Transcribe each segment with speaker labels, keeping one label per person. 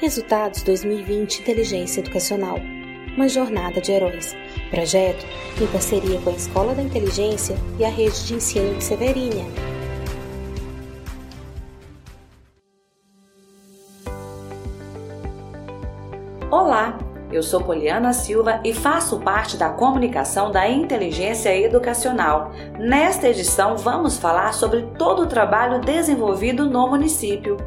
Speaker 1: Resultados 2020 Inteligência Educacional. Uma jornada de heróis. Projeto em parceria com a Escola da Inteligência e a Rede de Ensino de Severínia.
Speaker 2: Olá, eu sou Poliana Silva e faço parte da comunicação da inteligência educacional. Nesta edição, vamos falar sobre todo o trabalho desenvolvido no município.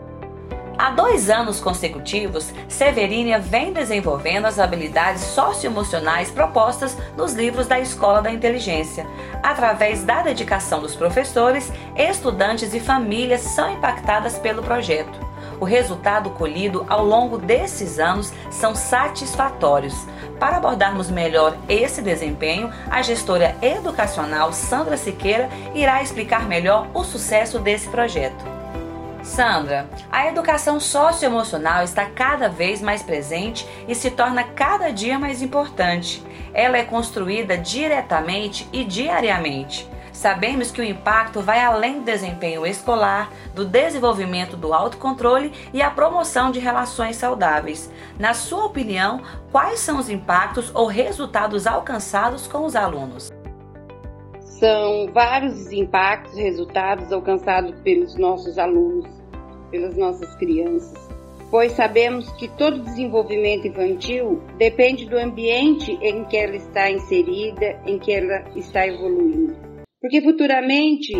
Speaker 2: Há dois anos consecutivos, Severínia vem desenvolvendo as habilidades socioemocionais propostas nos livros da Escola da Inteligência. Através da dedicação dos professores, estudantes e famílias são impactadas pelo projeto. O resultado colhido ao longo desses anos são satisfatórios. Para abordarmos melhor esse desempenho, a gestora educacional Sandra Siqueira irá explicar melhor o sucesso desse projeto. Sandra, a educação socioemocional está cada vez mais presente e se torna cada dia mais importante. Ela é construída diretamente e diariamente. Sabemos que o impacto vai além do desempenho escolar, do desenvolvimento do autocontrole e a promoção de relações saudáveis. Na sua opinião, quais são os impactos ou resultados alcançados com os alunos?
Speaker 3: São vários os impactos, resultados alcançados pelos nossos alunos, pelas nossas crianças, pois sabemos que todo desenvolvimento infantil depende do ambiente em que ela está inserida, em que ela está evoluindo. Porque futuramente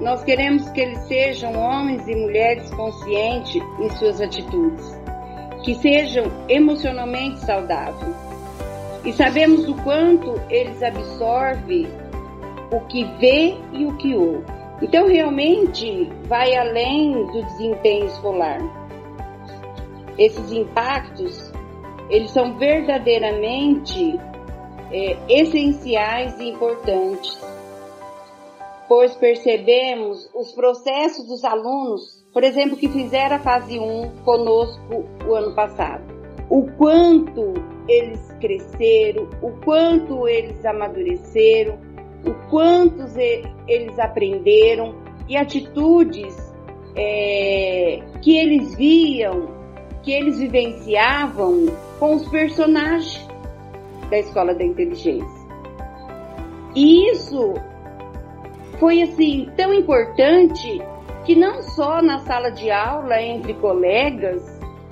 Speaker 3: nós queremos que eles sejam homens e mulheres conscientes em suas atitudes, que sejam emocionalmente saudáveis. E sabemos o quanto eles absorvem o que vê e o que ouve. Então, realmente, vai além do desempenho escolar. Esses impactos, eles são verdadeiramente é, essenciais e importantes, pois percebemos os processos dos alunos, por exemplo, que fizeram a fase 1 conosco o ano passado. O quanto eles cresceram, o quanto eles amadureceram, o quantos eles aprenderam e atitudes é, que eles viam, que eles vivenciavam com os personagens da Escola da Inteligência. E isso foi assim tão importante que não só na sala de aula entre colegas,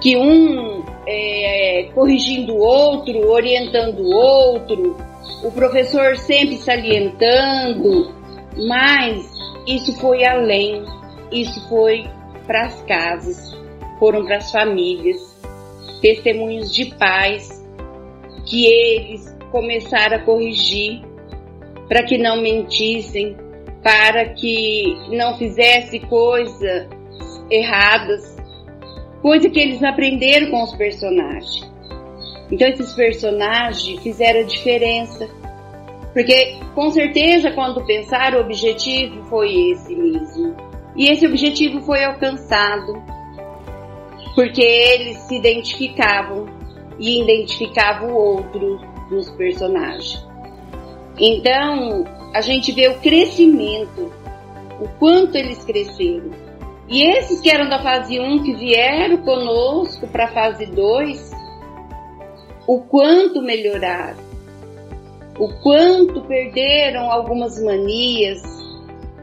Speaker 3: que um é, corrigindo o outro, orientando o outro, o professor sempre salientando, mas isso foi além, isso foi para as casas, foram para as famílias, testemunhos de pais que eles começaram a corrigir para que não mentissem, para que não fizesse coisas erradas, coisa que eles aprenderam com os personagens. Então esses personagens fizeram a diferença. Porque com certeza quando pensaram o objetivo foi esse mesmo. E esse objetivo foi alcançado. Porque eles se identificavam e identificavam o outro nos personagens. Então, a gente vê o crescimento, o quanto eles cresceram. E esses que eram da fase 1 que vieram conosco para a fase 2, o quanto melhoraram, o quanto perderam algumas manias,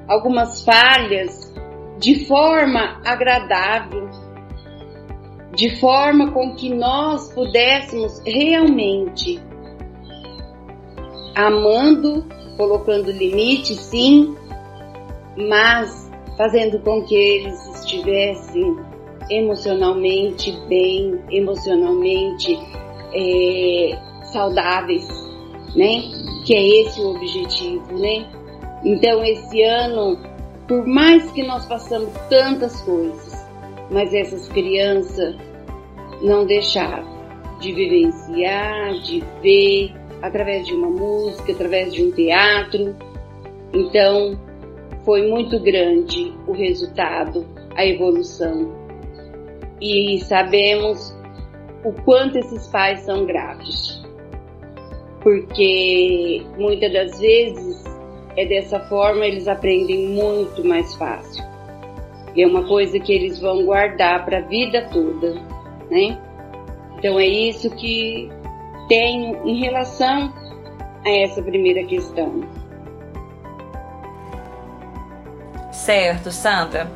Speaker 3: algumas falhas de forma agradável, de forma com que nós pudéssemos realmente amando, colocando limite, sim, mas fazendo com que eles estivessem emocionalmente bem, emocionalmente é, saudáveis, né? Que é esse o objetivo, né? Então esse ano, por mais que nós passamos tantas coisas, mas essas crianças não deixaram de vivenciar, de ver através de uma música, através de um teatro. Então foi muito grande o resultado, a evolução. E sabemos o quanto esses pais são gratos. Porque muitas das vezes é dessa forma eles aprendem muito mais fácil. E é uma coisa que eles vão guardar para a vida toda. né? Então é isso que tenho em relação a essa primeira questão.
Speaker 2: Certo, Sandra.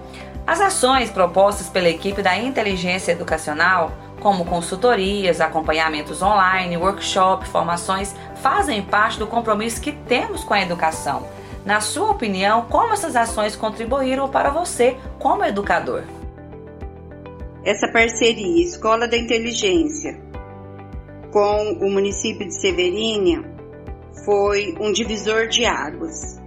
Speaker 2: As ações propostas pela equipe da inteligência educacional, como consultorias, acompanhamentos online, workshop, formações, fazem parte do compromisso que temos com a educação. Na sua opinião, como essas ações contribuíram para você como educador?
Speaker 3: Essa parceria Escola da Inteligência com o município de Severínia foi um divisor de águas.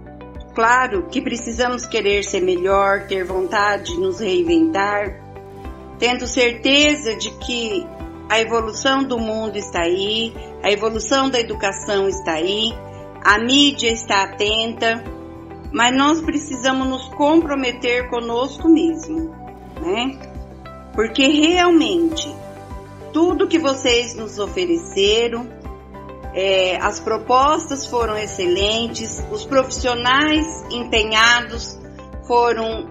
Speaker 3: Claro que precisamos querer ser melhor, ter vontade de nos reinventar, tendo certeza de que a evolução do mundo está aí, a evolução da educação está aí, a mídia está atenta, mas nós precisamos nos comprometer conosco mesmo, né? Porque realmente tudo que vocês nos ofereceram, é, as propostas foram excelentes, os profissionais empenhados foram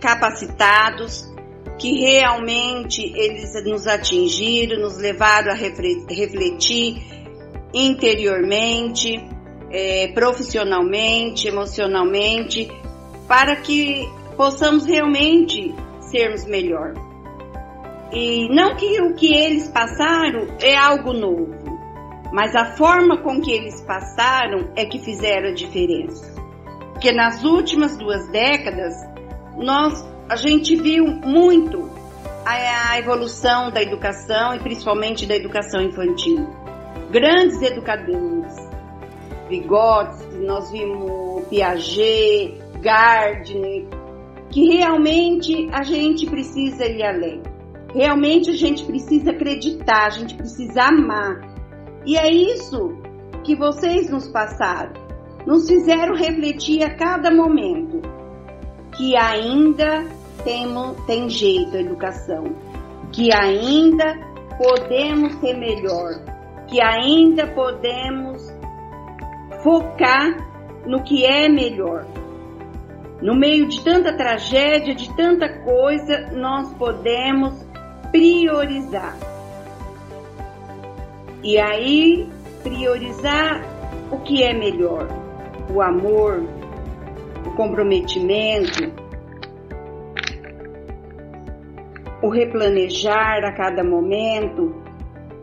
Speaker 3: capacitados, que realmente eles nos atingiram, nos levaram a refletir interiormente, é, profissionalmente, emocionalmente, para que possamos realmente sermos melhor. E não que o que eles passaram é algo novo, mas a forma com que eles passaram é que fizeram a diferença. Porque nas últimas duas décadas, nós a gente viu muito a, evolução da educação e principalmente da educação infantil. Grandes educadores, Vygotsky, nós vimos Piaget, Gardner, que realmente a gente precisa ir além. Realmente a gente precisa acreditar, a gente precisa amar. E é isso que vocês nos passaram. Nos fizeram refletir a cada momento que ainda tem, tem jeito a educação, que ainda podemos ser melhor, que ainda podemos focar no que é melhor. No meio de tanta tragédia, de tanta coisa, nós podemos priorizar. E aí, priorizar o que é melhor: o amor, o comprometimento, o replanejar a cada momento,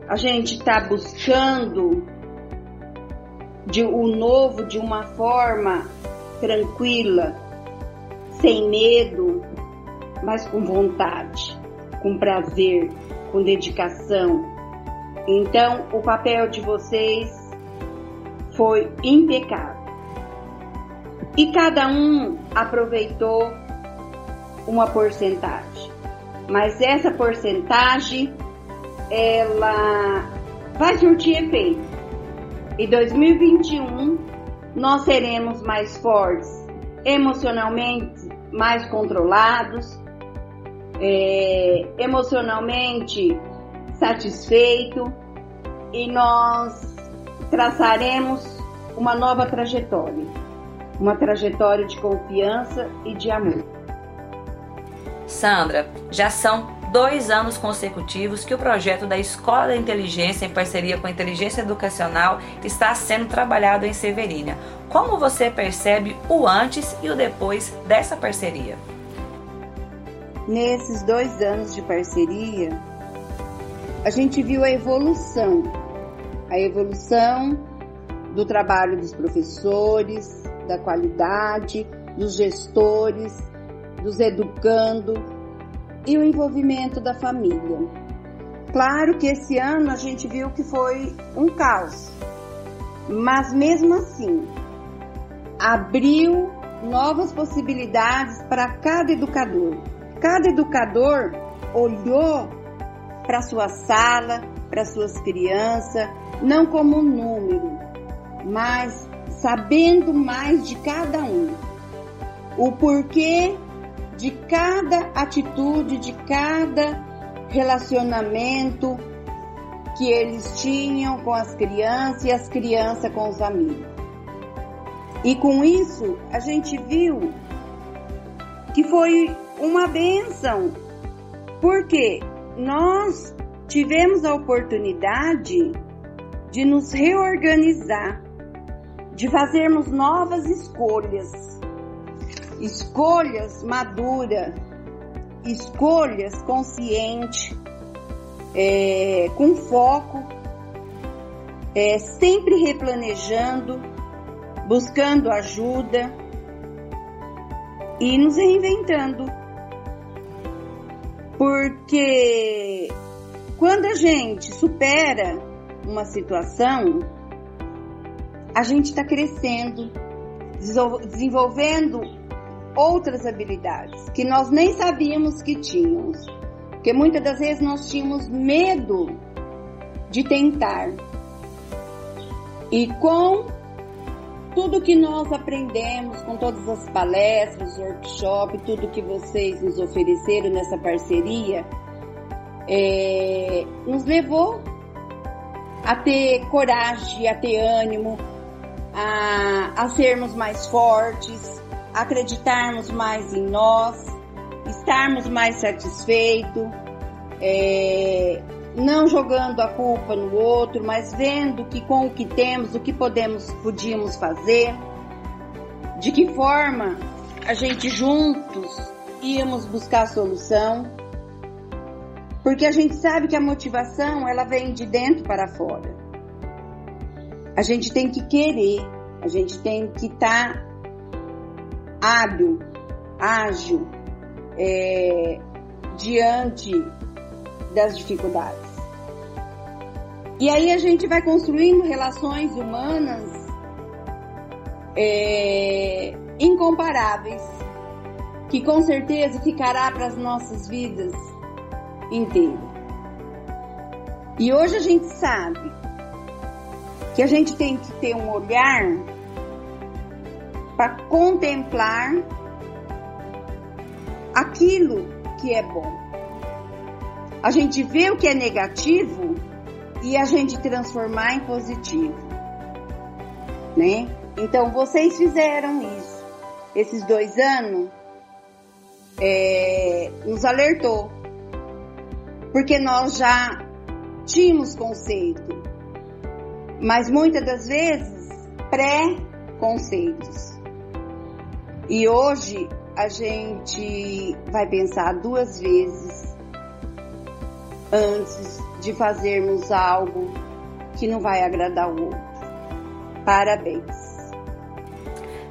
Speaker 3: a gente está buscando de, o novo de uma forma tranquila, sem medo, mas com vontade, com prazer, com dedicação. Então, o papel de vocês foi impecável. E cada um aproveitou uma porcentagem mas essa porcentagem ela vai surtir efeito. Em 2021 nós seremos mais fortes, emocionalmente mais controlados, é, emocionalmente satisfeito e nós traçaremos uma nova trajetória, uma trajetória de confiança e de amor.
Speaker 2: Sandra, já são dois anos consecutivos que o projeto da Escola da Inteligência, em parceria com a Inteligência Educacional, está sendo trabalhado em Severina. Como você percebe o antes e o depois dessa parceria?
Speaker 3: Nesses dois anos de parceria, a gente viu a evolução, a evolução do trabalho dos professores, da qualidade, dos gestores, dos educando e o envolvimento da família. Claro que esse ano a gente viu que foi um caos, mas mesmo assim abriu novas possibilidades para cada educador. Cada educador olhou para sua sala, para suas crianças, não como um número, mas sabendo mais de cada um. O porquê de cada atitude, de cada relacionamento que eles tinham com as crianças e as crianças com os amigos. E com isso a gente viu que foi uma benção, porque nós tivemos a oportunidade de nos reorganizar, de fazermos novas escolhas, escolhas maduras, escolhas conscientes, é, com foco, é, sempre replanejando, buscando ajuda e nos reinventando. Porque quando a gente supera uma situação, a gente está crescendo, desenvolvendo outras habilidades que nós nem sabíamos que tínhamos. Porque muitas das vezes nós tínhamos medo de tentar. E com tudo que nós aprendemos, com todas as palestras, workshops, tudo que vocês nos ofereceram nessa parceria, é, nos levou a ter coragem, a ter ânimo, a, a sermos mais fortes, acreditarmos mais em nós, estarmos mais satisfeitos, é, não jogando a culpa no outro, mas vendo que com o que temos, o que podemos, podíamos fazer, de que forma a gente juntos íamos buscar solução, porque a gente sabe que a motivação ela vem de dentro para fora. A gente tem que querer, a gente tem que estar tá hábil, ágil, é, diante das dificuldades. E aí a gente vai construindo relações humanas é, incomparáveis, que com certeza ficará para as nossas vidas inteiras. E hoje a gente sabe que a gente tem que ter um olhar para contemplar aquilo que é bom. A gente vê o que é negativo e a gente transformar em positivo, né? Então vocês fizeram isso. Esses dois anos é, nos alertou, porque nós já tínhamos conceito, mas muitas das vezes pré-conceitos. E hoje a gente vai pensar duas vezes antes de fazermos algo que não vai agradar o outro. Parabéns.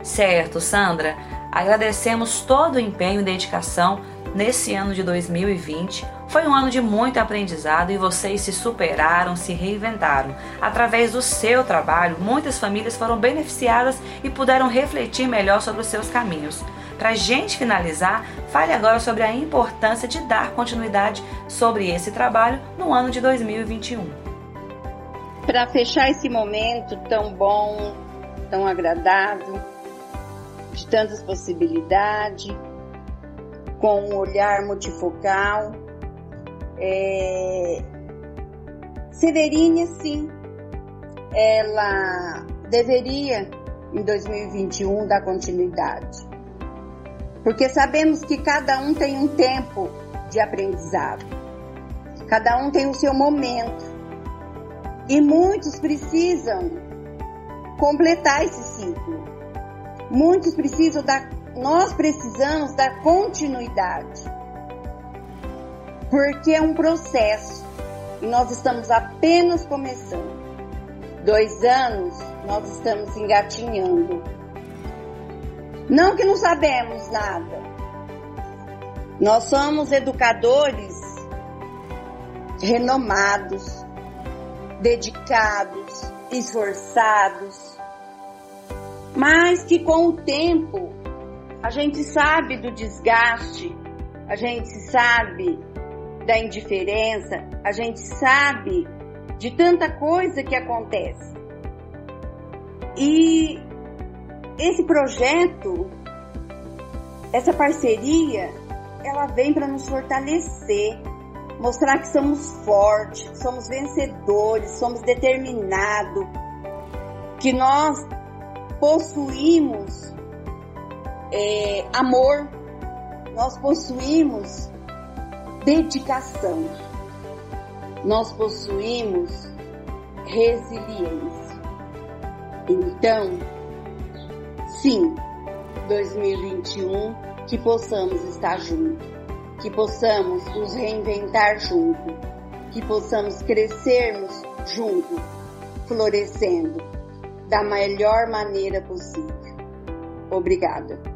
Speaker 2: Certo, Sandra. Agradecemos todo o empenho e dedicação nesse ano de 2020. Foi um ano de muito aprendizado e vocês se superaram, se reinventaram. Através do seu trabalho, muitas famílias foram beneficiadas e puderam refletir melhor sobre os seus caminhos. Para a gente finalizar, fale agora sobre a importância de dar continuidade sobre esse trabalho no ano de 2021.
Speaker 3: Para fechar esse momento tão bom, tão agradável, de tantas possibilidades, com um olhar multifocal, é... Severine, sim, ela deveria em 2021 dar continuidade. Porque sabemos que cada um tem um tempo de aprendizado, cada um tem o seu momento. E muitos precisam completar esse ciclo. Muitos precisam da, nós precisamos da continuidade, porque é um processo e nós estamos apenas começando. Dois anos nós estamos engatinhando não que não sabemos nada. Nós somos educadores renomados, dedicados, esforçados, mas que com o tempo a gente sabe do desgaste, a gente sabe da indiferença, a gente sabe de tanta coisa que acontece. E esse projeto, essa parceria, ela vem para nos fortalecer, mostrar que somos fortes, somos vencedores, somos determinados, que nós possuímos é, amor, nós possuímos dedicação. nós possuímos resiliência. Então, sim, 2021, que possamos estar juntos, que possamos nos reinventar junto, que possamos crescermos junto, florescendo da melhor maneira possível. Obrigada.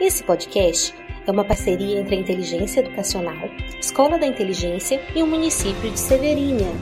Speaker 1: Esse podcast é uma parceria entre a Inteligência Educacional, Escola da Inteligência e o município de Severinha,